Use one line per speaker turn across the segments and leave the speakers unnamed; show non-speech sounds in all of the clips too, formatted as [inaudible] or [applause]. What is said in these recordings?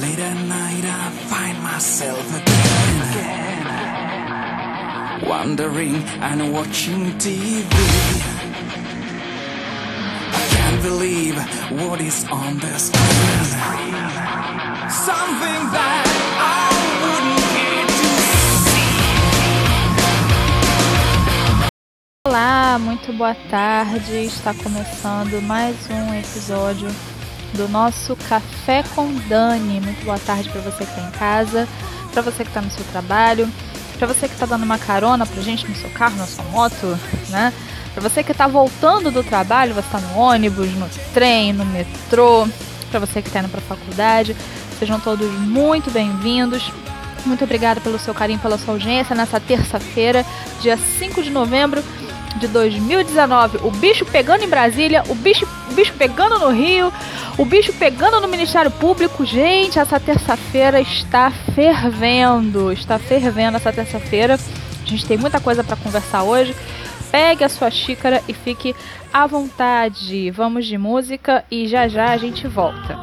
Late at night I find myself again. Wandering and watching TV I can't believe what is on the screen. Something that I wouldn't care to see.
Olá, muito boa tarde. Está começando mais um episódio do nosso Café com Dani. Muito boa tarde para você que está em casa, para você que está no seu trabalho, para você que está dando uma carona pra gente no seu carro, na sua moto, né? Para você que está voltando do trabalho, você está no ônibus, no trem, no metrô, para você que está indo para a faculdade, sejam todos muito bem-vindos. Muito obrigada pelo seu carinho, pela sua audiência nessa terça-feira, dia 5 de novembro de 2019. O bicho pegando em Brasília, o bicho, o bicho pegando no Rio, o bicho pegando no Ministério Público. Gente, essa terça-feira está fervendo. Está fervendo essa terça-feira. A gente tem muita coisa para conversar hoje. Pegue a sua xícara e fique à vontade. Vamos de música e já já a gente volta.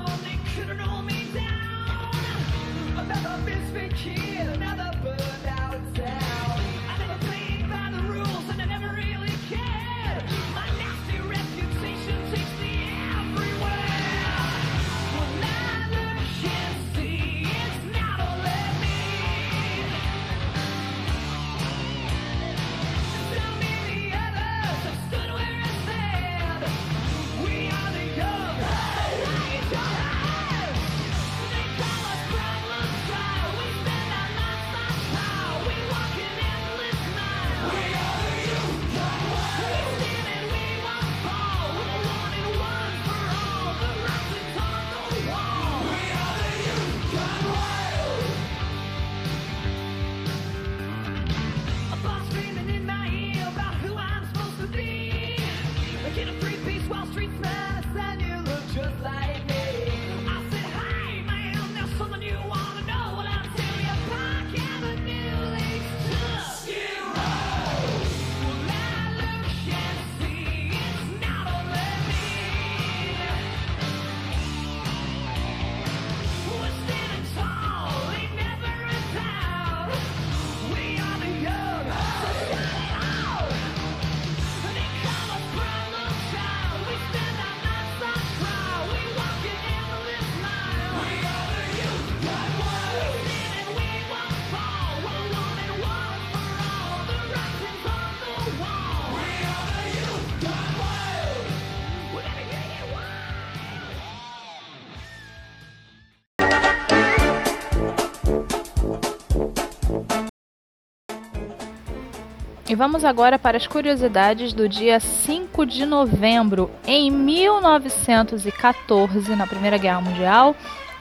E vamos agora para as curiosidades do dia 5 de novembro. Em 1914, na Primeira Guerra Mundial,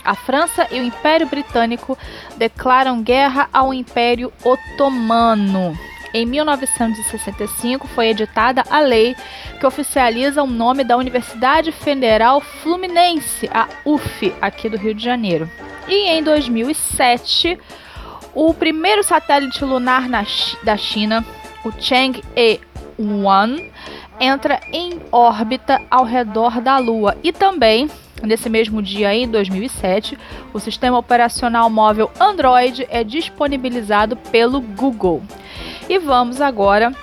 a França e o Império Britânico declaram guerra ao Império Otomano. Em 1965 foi editada a lei que oficializa o nome da Universidade Federal Fluminense, a UF, aqui do Rio de Janeiro. E em 2007, o primeiro satélite lunar na, da China o Chang'e-1 entra em órbita ao redor da Lua e também Nesse mesmo dia, em 2007, o sistema operacional móvel Android é disponibilizado pelo Google. E vamos agora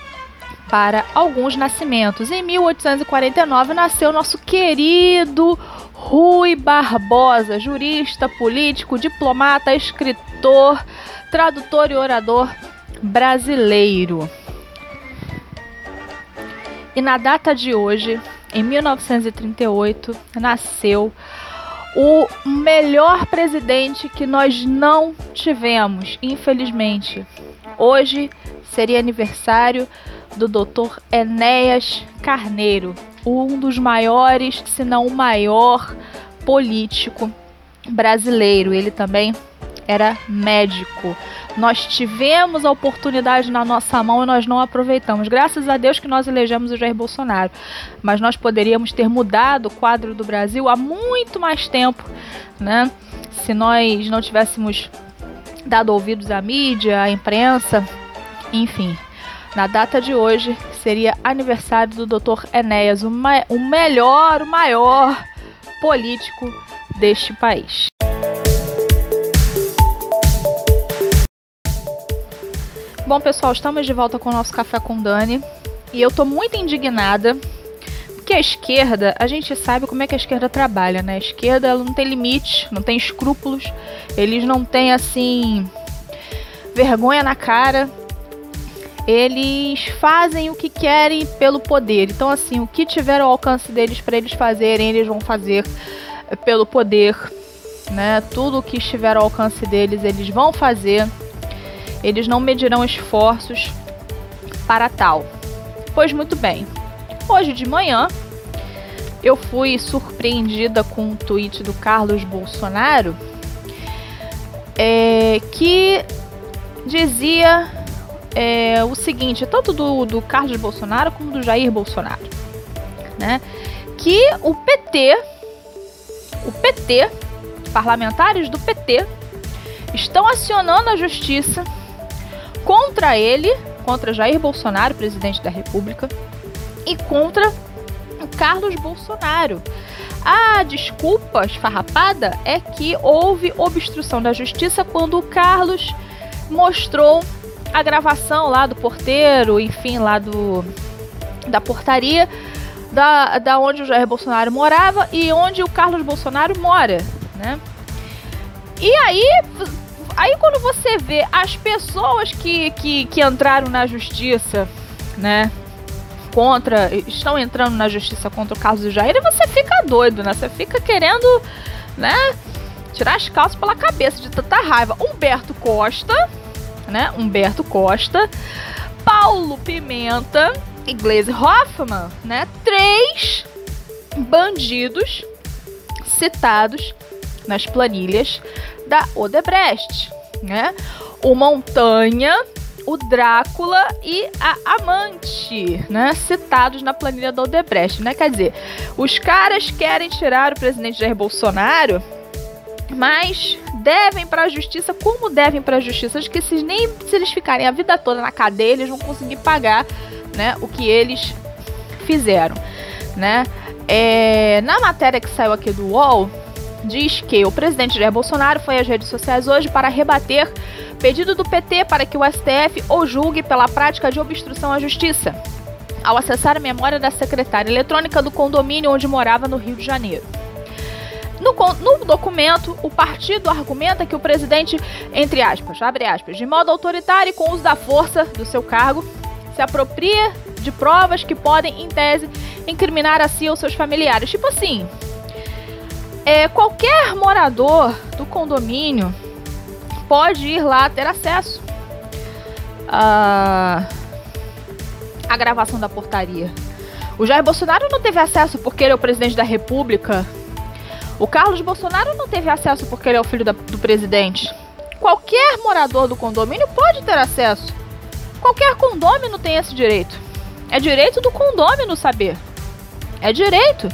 para alguns nascimentos. Em 1849 nasceu nosso querido Rui Barbosa, jurista, político, diplomata, escritor, tradutor e orador brasileiro. E na data de hoje, em 1938, nasceu o melhor presidente que nós não tivemos, infelizmente. Hoje seria aniversário do Dr. Enéas Carneiro, um dos maiores, se não o maior político brasileiro. Ele também era médico. Nós tivemos a oportunidade na nossa mão e nós não aproveitamos. Graças a Deus que nós elegemos o Jair Bolsonaro. Mas nós poderíamos ter mudado o quadro do Brasil há muito mais tempo, né? Se nós não tivéssemos dado ouvidos à mídia, à imprensa, enfim. Na data de hoje seria aniversário do Dr. Enéas, o, o melhor, o maior político deste país. Bom, pessoal, estamos de volta com o nosso Café com Dani. E eu tô muito indignada. Porque a esquerda, a gente sabe como é que a esquerda trabalha, né? A esquerda ela não tem limite, não tem escrúpulos. Eles não têm, assim, vergonha na cara. Eles fazem o que querem pelo poder. Então, assim, o que tiver ao alcance deles para eles fazerem, eles vão fazer pelo poder, né? Tudo o que estiver ao alcance deles, eles vão fazer eles não medirão esforços para tal. Pois muito bem, hoje de manhã eu fui surpreendida com um tweet do Carlos Bolsonaro é, que dizia é, o seguinte, tanto do, do Carlos Bolsonaro como do Jair Bolsonaro, né? Que o PT, o PT, parlamentares do PT, estão acionando a justiça contra ele, contra Jair Bolsonaro, presidente da República, e contra o Carlos Bolsonaro. A desculpa esfarrapada é que houve obstrução da justiça quando o Carlos mostrou a gravação lá do porteiro, enfim, lá do da portaria da, da onde o Jair Bolsonaro morava e onde o Carlos Bolsonaro mora, né? E aí Aí quando você vê as pessoas que, que, que entraram na justiça, né? Contra. Estão entrando na justiça contra o caso do Jair, você fica doido, né? Você fica querendo, né? Tirar as calças pela cabeça de tanta raiva. Humberto Costa, né? Humberto Costa, Paulo Pimenta e Glaze Hoffman, né? Três bandidos citados nas planilhas da Odebrecht, né? O Montanha, o Drácula e a Amante, né? Citados na planilha da Odebrecht, né? Quer dizer, os caras querem tirar o presidente Jair Bolsonaro, mas devem para a justiça, como devem para a justiça, de que se, nem se eles ficarem a vida toda na cadeia, eles vão conseguir pagar, né, o que eles fizeram, né? É, na matéria que saiu aqui do UOL, diz que o presidente Jair Bolsonaro foi às redes sociais hoje para rebater pedido do PT para que o STF o julgue pela prática de obstrução à justiça, ao acessar a memória da secretária eletrônica do condomínio onde morava no Rio de Janeiro. No, no, documento, o partido argumenta que o presidente, entre aspas, abre aspas, de modo autoritário e com uso da força do seu cargo, se apropria de provas que podem, em tese, incriminar a si ou seus familiares. Tipo assim, é, qualquer morador do condomínio pode ir lá ter acesso à, à gravação da portaria. O Jair Bolsonaro não teve acesso porque ele é o presidente da República. O Carlos Bolsonaro não teve acesso porque ele é o filho da, do presidente. Qualquer morador do condomínio pode ter acesso. Qualquer condômino tem esse direito. É direito do condômino saber. É direito.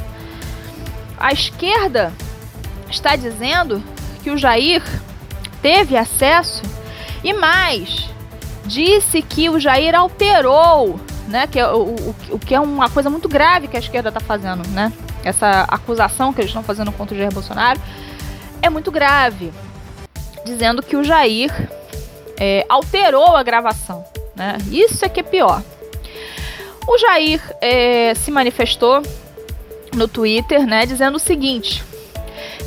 A esquerda está dizendo que o Jair teve acesso e mais, disse que o Jair alterou, né, que é, o, o, o que é uma coisa muito grave que a esquerda está fazendo, né? Essa acusação que eles estão fazendo contra o Jair Bolsonaro é muito grave, dizendo que o Jair é, alterou a gravação, né? Isso é que é pior. O Jair é, se manifestou no Twitter, né, dizendo o seguinte: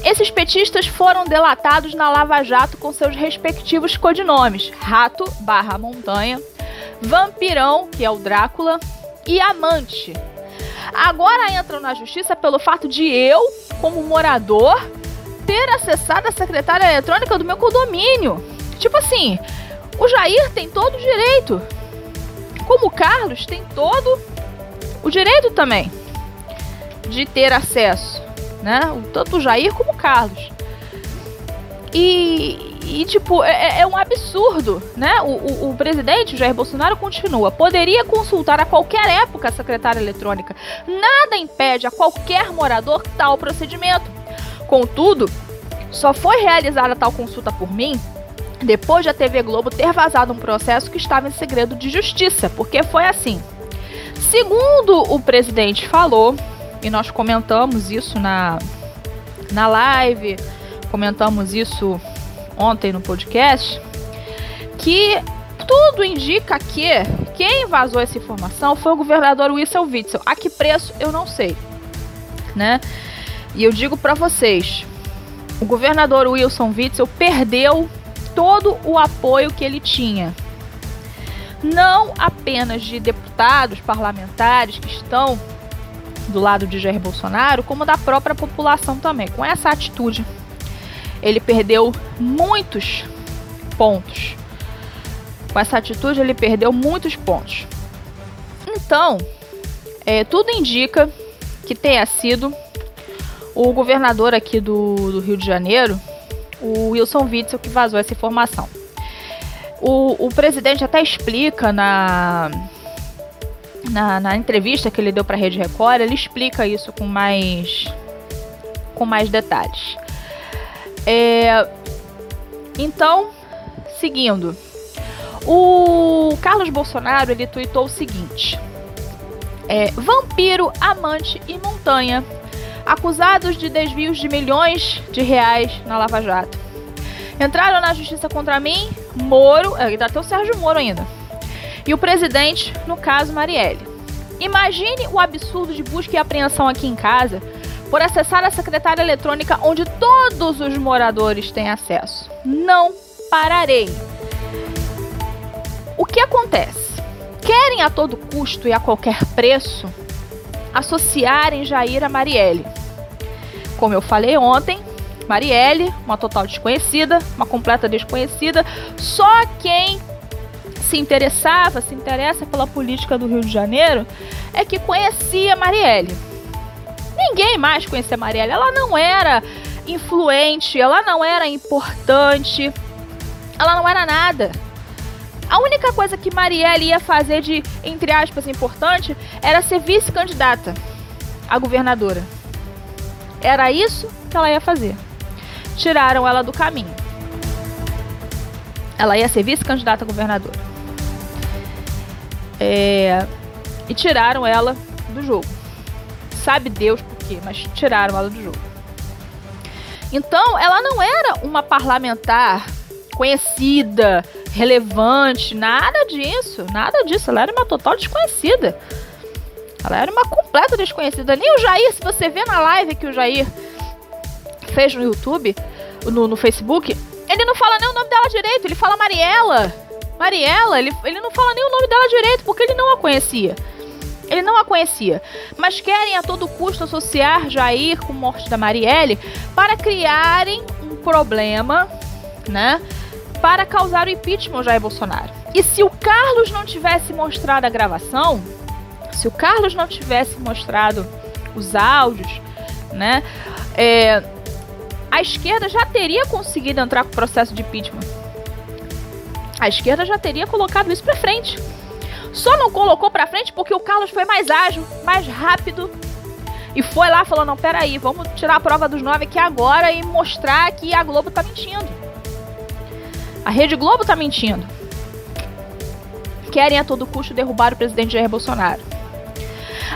esses petistas foram delatados na Lava Jato com seus respectivos codinomes: Rato barra Montanha, Vampirão, que é o Drácula, e Amante. Agora entram na justiça pelo fato de eu, como morador, ter acessado a secretária eletrônica do meu condomínio. Tipo assim, o Jair tem todo o direito. Como o Carlos tem todo o direito também de ter acesso, né? Tanto o Jair como o Carlos. E, e tipo, é, é, é um absurdo, né? O, o, o, presidente, Jair Bolsonaro, continua. Poderia consultar a qualquer época a secretária eletrônica. Nada impede a qualquer morador tal procedimento. Contudo, só foi realizada tal consulta por mim depois de a TV Globo ter vazado um processo que estava em segredo de justiça, porque foi assim. Segundo o presidente falou, e nós comentamos isso na, na live, comentamos isso ontem no podcast, que tudo indica que quem vazou essa informação foi o governador Wissel Witzel. A que preço eu não sei, né? E eu digo para vocês, o governador Wilson Witzel perdeu todo o apoio que ele tinha. Não apenas de deputados, parlamentares que estão do lado de Jair Bolsonaro, como da própria população também. Com essa atitude, ele perdeu muitos pontos. Com essa atitude, ele perdeu muitos pontos. Então, é, tudo indica que tenha sido o governador aqui do, do Rio de Janeiro, o Wilson Witzel, que vazou essa informação. O, o presidente até explica na, na, na, entrevista que ele deu para a Rede Record, ele explica isso com mais, com mais detalhes. É, então, seguindo, o Carlos Bolsonaro ele tweetou o seguinte: é, vampiro, amante e montanha acusados de desvios de milhões de reais na Lava Jato. Entraram na justiça contra mim, Moro, é, ainda tem o Sérgio Moro ainda, e o presidente, no caso Marielle. Imagine o absurdo de busca e apreensão aqui em casa por acessar a secretária eletrônica onde todos os moradores têm acesso. Não pararei. O que acontece? Querem a todo custo e a qualquer preço associarem Jair a Marielle. Como eu falei ontem, Marielle, uma total desconhecida, uma completa desconhecida, só quem se interessava, se interessa pela política do Rio de Janeiro é que conhecia Marielle. Ninguém mais conhecia Marielle. Ela não era influente, ela não era importante, ela não era nada. A única coisa que Marielle ia fazer de, entre aspas, importante era ser vice-candidata a governadora. Era isso que ela ia fazer. Tiraram ela do caminho. Ela ia ser vice-candidata a governadora. É... E tiraram ela do jogo. Sabe Deus por quê, mas tiraram ela do jogo. Então, ela não era uma parlamentar conhecida, relevante, nada disso, nada disso. Ela era uma total desconhecida. Ela era uma completa desconhecida. Nem o Jair, se você vê na live que o Jair fez no YouTube, no, no Facebook, ele não fala nem o nome dela direito, ele fala Mariela. Mariela, ele, ele não fala nem o nome dela direito, porque ele não a conhecia. Ele não a conhecia, mas querem a todo custo associar Jair com a morte da Marielle para criarem um problema, né? para causar o impeachment ao Jair Bolsonaro. E se o Carlos não tivesse mostrado a gravação, se o Carlos não tivesse mostrado os áudios, né, é, a esquerda já teria conseguido entrar com o processo de impeachment. A esquerda já teria colocado isso para frente. Só não colocou para frente porque o Carlos foi mais ágil, mais rápido e foi lá falou: não, peraí, vamos tirar a prova dos nove aqui agora e mostrar que a Globo tá mentindo. A Rede Globo tá mentindo. Querem a todo custo derrubar o presidente Jair Bolsonaro.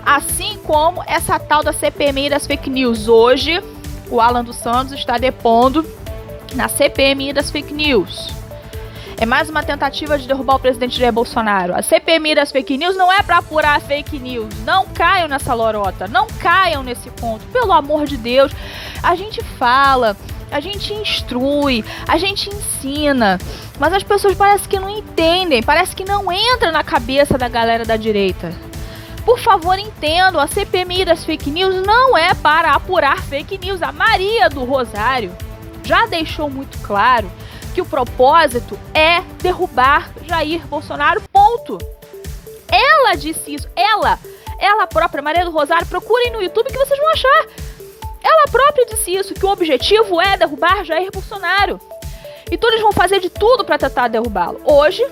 Assim como essa tal da CPMI das fake news. Hoje, o Alan dos Santos está depondo na CPMI das fake news. É mais uma tentativa de derrubar o presidente Jair Bolsonaro. A CPMI das fake news não é para apurar fake news. Não caiam nessa lorota. Não caiam nesse ponto. Pelo amor de Deus. A gente fala a gente instrui, a gente ensina, mas as pessoas parece que não entendem, parece que não entra na cabeça da galera da direita. Por favor, entendam, a CPMI das fake news não é para apurar fake news. A Maria do Rosário já deixou muito claro que o propósito é derrubar Jair Bolsonaro, ponto. Ela disse isso, ela, ela própria, Maria do Rosário, procurem no YouTube que vocês vão achar. Ela própria disse isso, que o objetivo é derrubar Jair Bolsonaro. Então eles vão fazer de tudo para tentar derrubá-lo. Hoje,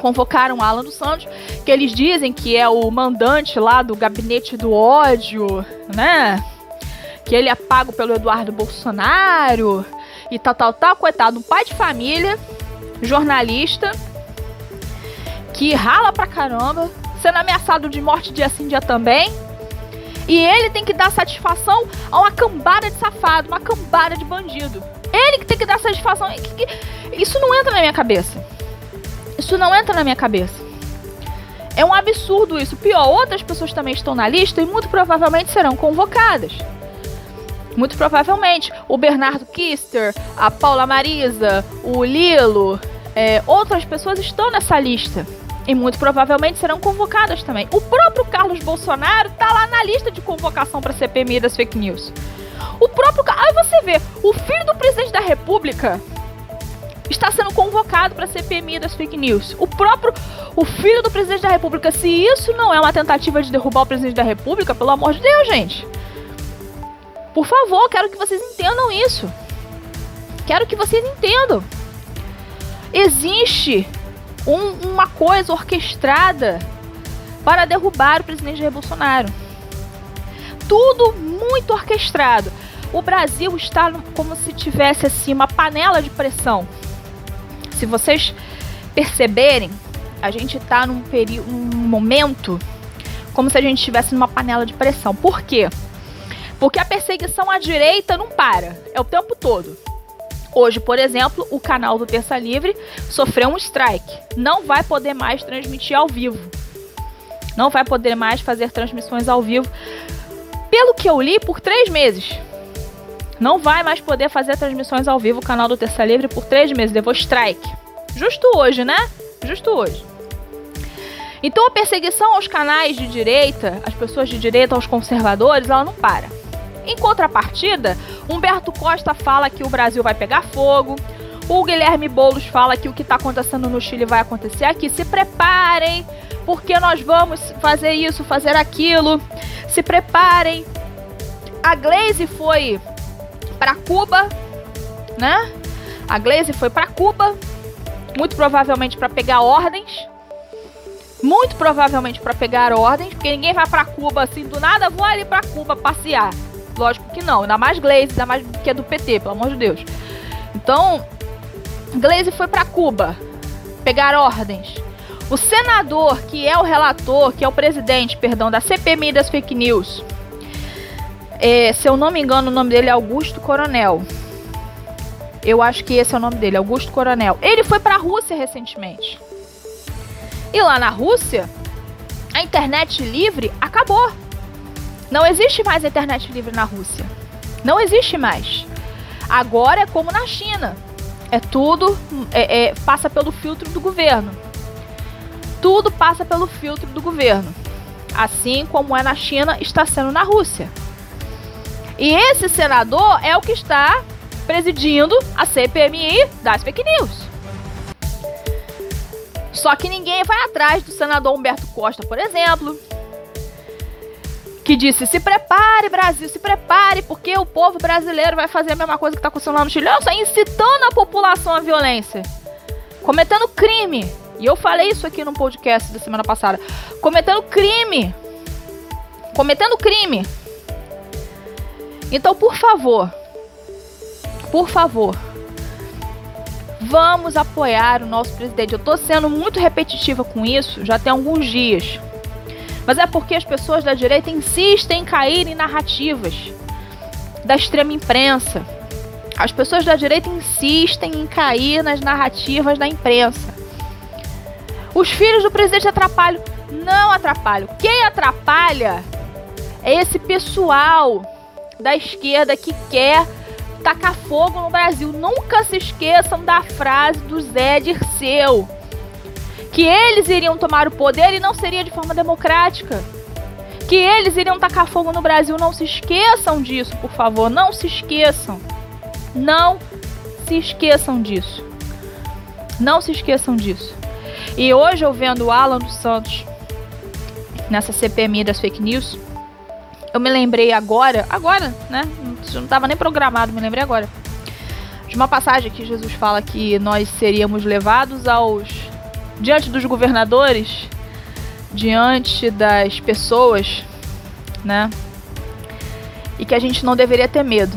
convocaram Alan dos Santos, que eles dizem que é o mandante lá do gabinete do ódio, né? Que ele é pago pelo Eduardo Bolsonaro e tal, tal, tal. Coitado, um pai de família, jornalista, que rala pra caramba, sendo ameaçado de morte dia sim, dia também. E ele tem que dar satisfação a uma cambada de safado, uma cambada de bandido. Ele que tem que dar satisfação. Isso não entra na minha cabeça. Isso não entra na minha cabeça. É um absurdo isso. Pior, outras pessoas também estão na lista e muito provavelmente serão convocadas. Muito provavelmente. O Bernardo Kister, a Paula Marisa, o Lilo, é, outras pessoas estão nessa lista. E muito provavelmente serão convocadas também. O próprio Carlos Bolsonaro está lá na lista de convocação para a CPMI das fake news. O próprio. Aí você vê, o filho do presidente da República está sendo convocado para a CPMI das fake news. O próprio o filho do presidente da República, se isso não é uma tentativa de derrubar o presidente da República, pelo amor de Deus, gente. Por favor, quero que vocês entendam isso. Quero que vocês entendam. Existe um, uma coisa orquestrada para derrubar o presidente Jair Bolsonaro. Tudo muito orquestrado. O Brasil está como se tivesse assim uma panela de pressão se vocês perceberem, a gente está num período, num momento como se a gente estivesse numa panela de pressão. Por quê? Porque a perseguição à direita não para, é o tempo todo. Hoje, por exemplo, o canal do Terça Livre sofreu um strike. Não vai poder mais transmitir ao vivo. Não vai poder mais fazer transmissões ao vivo. Pelo que eu li, por três meses não vai mais poder fazer transmissões ao vivo o canal do Terça Livre por três meses. Levou strike. Justo hoje, né? Justo hoje. Então a perseguição aos canais de direita, às pessoas de direita, aos conservadores, ela não para. Em contrapartida, Humberto Costa fala que o Brasil vai pegar fogo. O Guilherme Boulos fala que o que está acontecendo no Chile vai acontecer aqui. Se preparem, porque nós vamos fazer isso, fazer aquilo. Se preparem. A Glaze foi para Cuba, né? A Glaze foi para Cuba, muito provavelmente para pegar ordens. Muito provavelmente para pegar ordens, porque ninguém vai para Cuba assim do nada, vou ali para Cuba passear. Lógico que não, ainda mais Glaze, ainda mais que é do PT, pelo amor de Deus. Então, Glaze foi para Cuba pegar ordens. O senador, que é o relator, que é o presidente, perdão, da CPMI das fake news, é, se eu não me engano, o nome dele é Augusto Coronel. Eu acho que esse é o nome dele, Augusto Coronel. Ele foi para a Rússia recentemente. E lá na Rússia, a internet livre acabou. Não existe mais internet livre na Rússia. Não existe mais. Agora é como na China. É tudo é, é, passa pelo filtro do governo. Tudo passa pelo filtro do governo. Assim como é na China, está sendo na Rússia. E esse senador é o que está presidindo a CPMI das fake news. Só que ninguém vai atrás do senador Humberto Costa, por exemplo, que disse: se prepare, Brasil, se prepare, porque o povo brasileiro vai fazer a mesma coisa que está acontecendo lá no Chile. Só incitando a população à violência, cometendo crime. E eu falei isso aqui no podcast da semana passada: cometendo crime. Cometendo crime. Então, por favor, por favor, vamos apoiar o nosso presidente. Eu estou sendo muito repetitiva com isso já tem alguns dias. Mas é porque as pessoas da direita insistem em cair em narrativas da extrema imprensa. As pessoas da direita insistem em cair nas narrativas da imprensa. Os filhos do presidente atrapalham. Não atrapalham. Quem atrapalha é esse pessoal da esquerda que quer tacar fogo no Brasil. Nunca se esqueçam da frase do Zé Dirceu. Que eles iriam tomar o poder e não seria de forma democrática. Que eles iriam tacar fogo no Brasil. Não se esqueçam disso, por favor. Não se esqueçam. Não se esqueçam disso. Não se esqueçam disso. E hoje eu vendo o Alan dos Santos nessa CPMI das fake news eu me lembrei agora, agora, né? Não estava nem programado, me lembrei agora. De uma passagem que Jesus fala que nós seríamos levados aos. Diante dos governadores, diante das pessoas, né? E que a gente não deveria ter medo,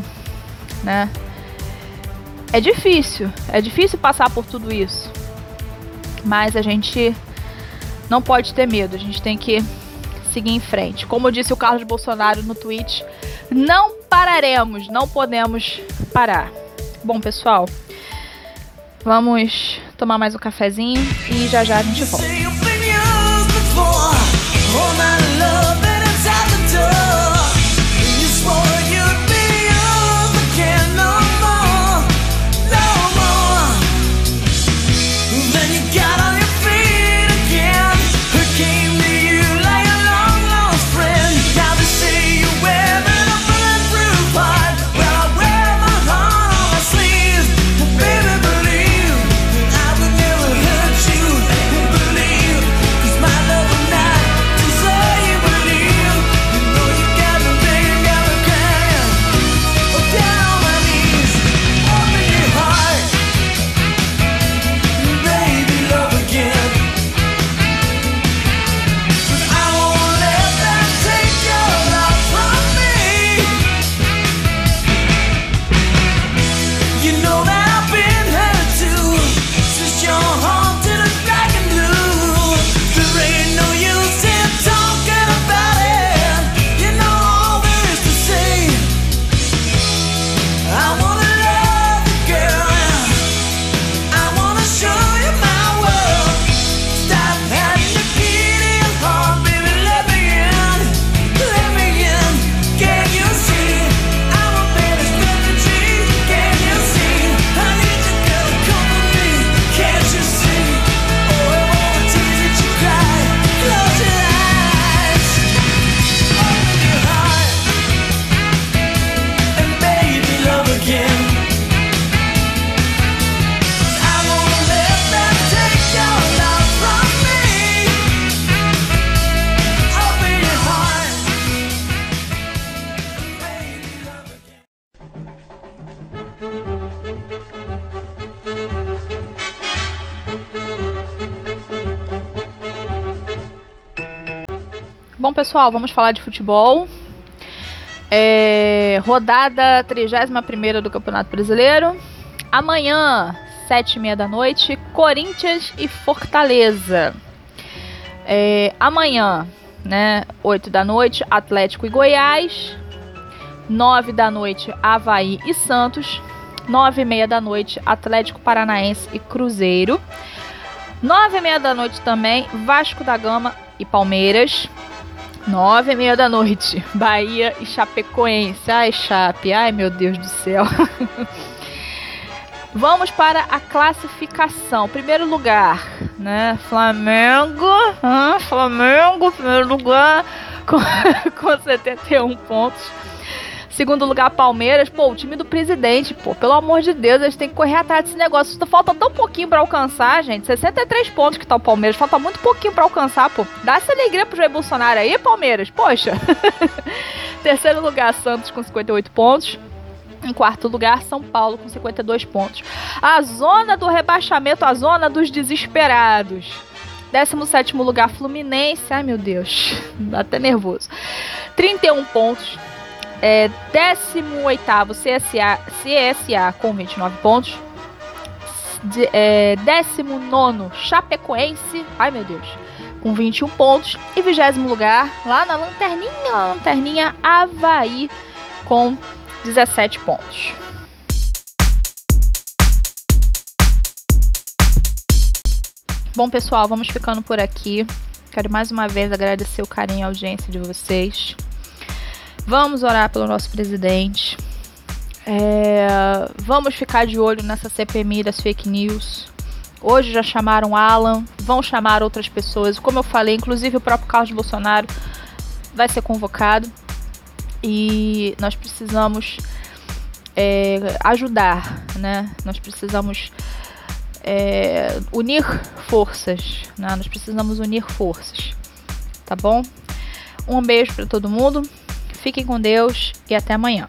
né? É difícil, é difícil passar por tudo isso. Mas a gente não pode ter medo, a gente tem que seguir em frente. Como disse o Carlos Bolsonaro no tweet, não pararemos, não podemos parar. Bom, pessoal, Vamos tomar mais um cafezinho e já já a gente volta. Bom, pessoal, vamos falar de futebol. É, rodada 31 do Campeonato Brasileiro. Amanhã, 7h30 da noite, Corinthians e Fortaleza. É, amanhã, né, 8 da noite, Atlético e Goiás. 9 da noite, Havaí e Santos. 9 e meia da noite, Atlético Paranaense e Cruzeiro. 9 e meia da noite também, Vasco da Gama e Palmeiras. Nove e meia da noite, [laughs] Bahia e Chapecoense. Ai, Chape, ai meu Deus do céu. [laughs] Vamos para a classificação. Primeiro lugar, né? Flamengo. Hum, Flamengo, primeiro lugar, [laughs] com, com 71 pontos. Segundo lugar, Palmeiras. Pô, o time do presidente, pô, pelo amor de Deus, eles têm que correr atrás desse negócio. Falta tão pouquinho para alcançar, gente. 63 pontos que tá o Palmeiras. Falta muito pouquinho para alcançar, pô. Dá essa alegria pro Jair Bolsonaro aí, Palmeiras. Poxa. [laughs] Terceiro lugar, Santos com 58 pontos. Em quarto lugar, São Paulo com 52 pontos. A zona do rebaixamento, a zona dos desesperados. 17 lugar, Fluminense. Ai, meu Deus. Dá até nervoso. 31 pontos. É, 18 CSA, CSA com 29 pontos. De, é, 19 Chapecoense, ai meu Deus, com 21 pontos. E 20 lugar, lá na lanterninha, lanterninha Havaí, com 17 pontos. Bom, pessoal, vamos ficando por aqui. Quero mais uma vez agradecer o carinho e a audiência de vocês. Vamos orar pelo nosso presidente. É, vamos ficar de olho nessa CPMI das fake news. Hoje já chamaram Alan, vão chamar outras pessoas. Como eu falei, inclusive o próprio Carlos Bolsonaro vai ser convocado. E nós precisamos é, ajudar, né? Nós precisamos é, unir forças, né? Nós precisamos unir forças, tá bom? Um beijo para todo mundo. Fiquem com Deus e até amanhã.